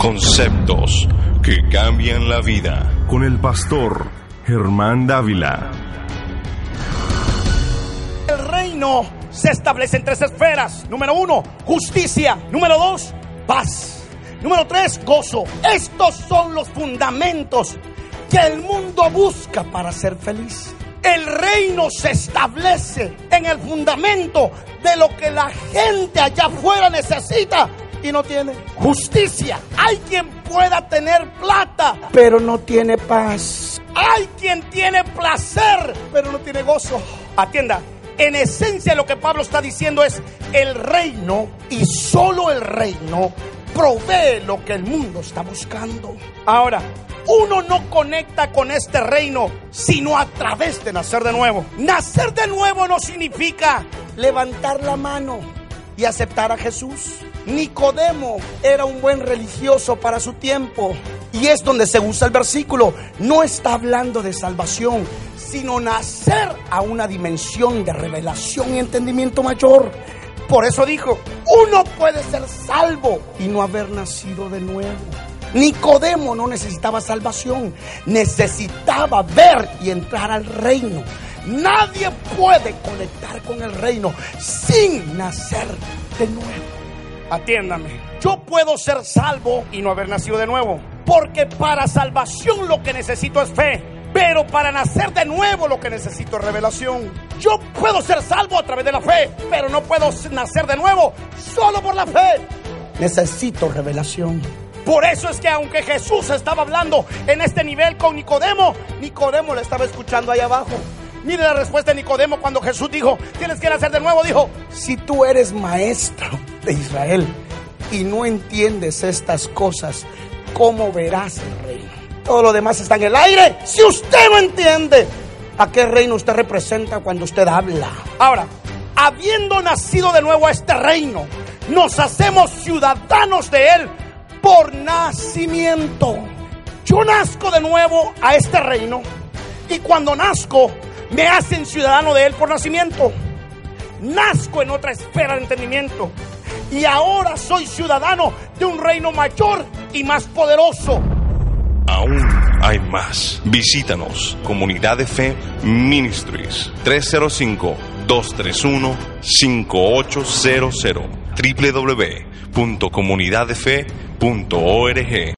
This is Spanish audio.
Conceptos que cambian la vida. Con el pastor Germán Dávila. El reino se establece en tres esferas. Número uno, justicia. Número dos, paz. Número tres, gozo. Estos son los fundamentos que el mundo busca para ser feliz. El reino se establece en el fundamento de lo que la gente allá afuera necesita y no tiene. Justicia. Hay quien pueda tener plata, pero no tiene paz. Hay quien tiene placer, pero no tiene gozo. Atienda. En esencia lo que Pablo está diciendo es el reino y solo el reino provee lo que el mundo está buscando. Ahora, uno no conecta con este reino sino a través de nacer de nuevo. Nacer de nuevo no significa levantar la mano y aceptar a Jesús. Nicodemo era un buen religioso para su tiempo. Y es donde se usa el versículo. No está hablando de salvación, sino nacer a una dimensión de revelación y entendimiento mayor. Por eso dijo, uno puede ser salvo y no haber nacido de nuevo. Nicodemo no necesitaba salvación, necesitaba ver y entrar al reino. Nadie puede conectar con el reino sin nacer de nuevo. Atiéndame, yo puedo ser salvo y no haber nacido de nuevo, porque para salvación lo que necesito es fe. Pero para nacer de nuevo lo que necesito es revelación. Yo puedo ser salvo a través de la fe, pero no puedo nacer de nuevo solo por la fe. Necesito revelación. Por eso es que aunque Jesús estaba hablando en este nivel con Nicodemo, Nicodemo le estaba escuchando ahí abajo. Mire la respuesta de Nicodemo cuando Jesús dijo, tienes que nacer de nuevo. Dijo, si tú eres maestro de Israel y no entiendes estas cosas, ¿cómo verás el reino? Todo lo demás está en el aire. Si usted no entiende a qué reino usted representa cuando usted habla. Ahora, habiendo nacido de nuevo a este reino, nos hacemos ciudadanos de él por nacimiento. Yo nazco de nuevo a este reino y cuando nazco me hacen ciudadano de él por nacimiento. Nazco en otra esfera de entendimiento y ahora soy ciudadano de un reino mayor y más poderoso. Aún hay más. Visítanos, Comunidad de Fe Ministries, 305-231-5800, www.comunidaddefe.org.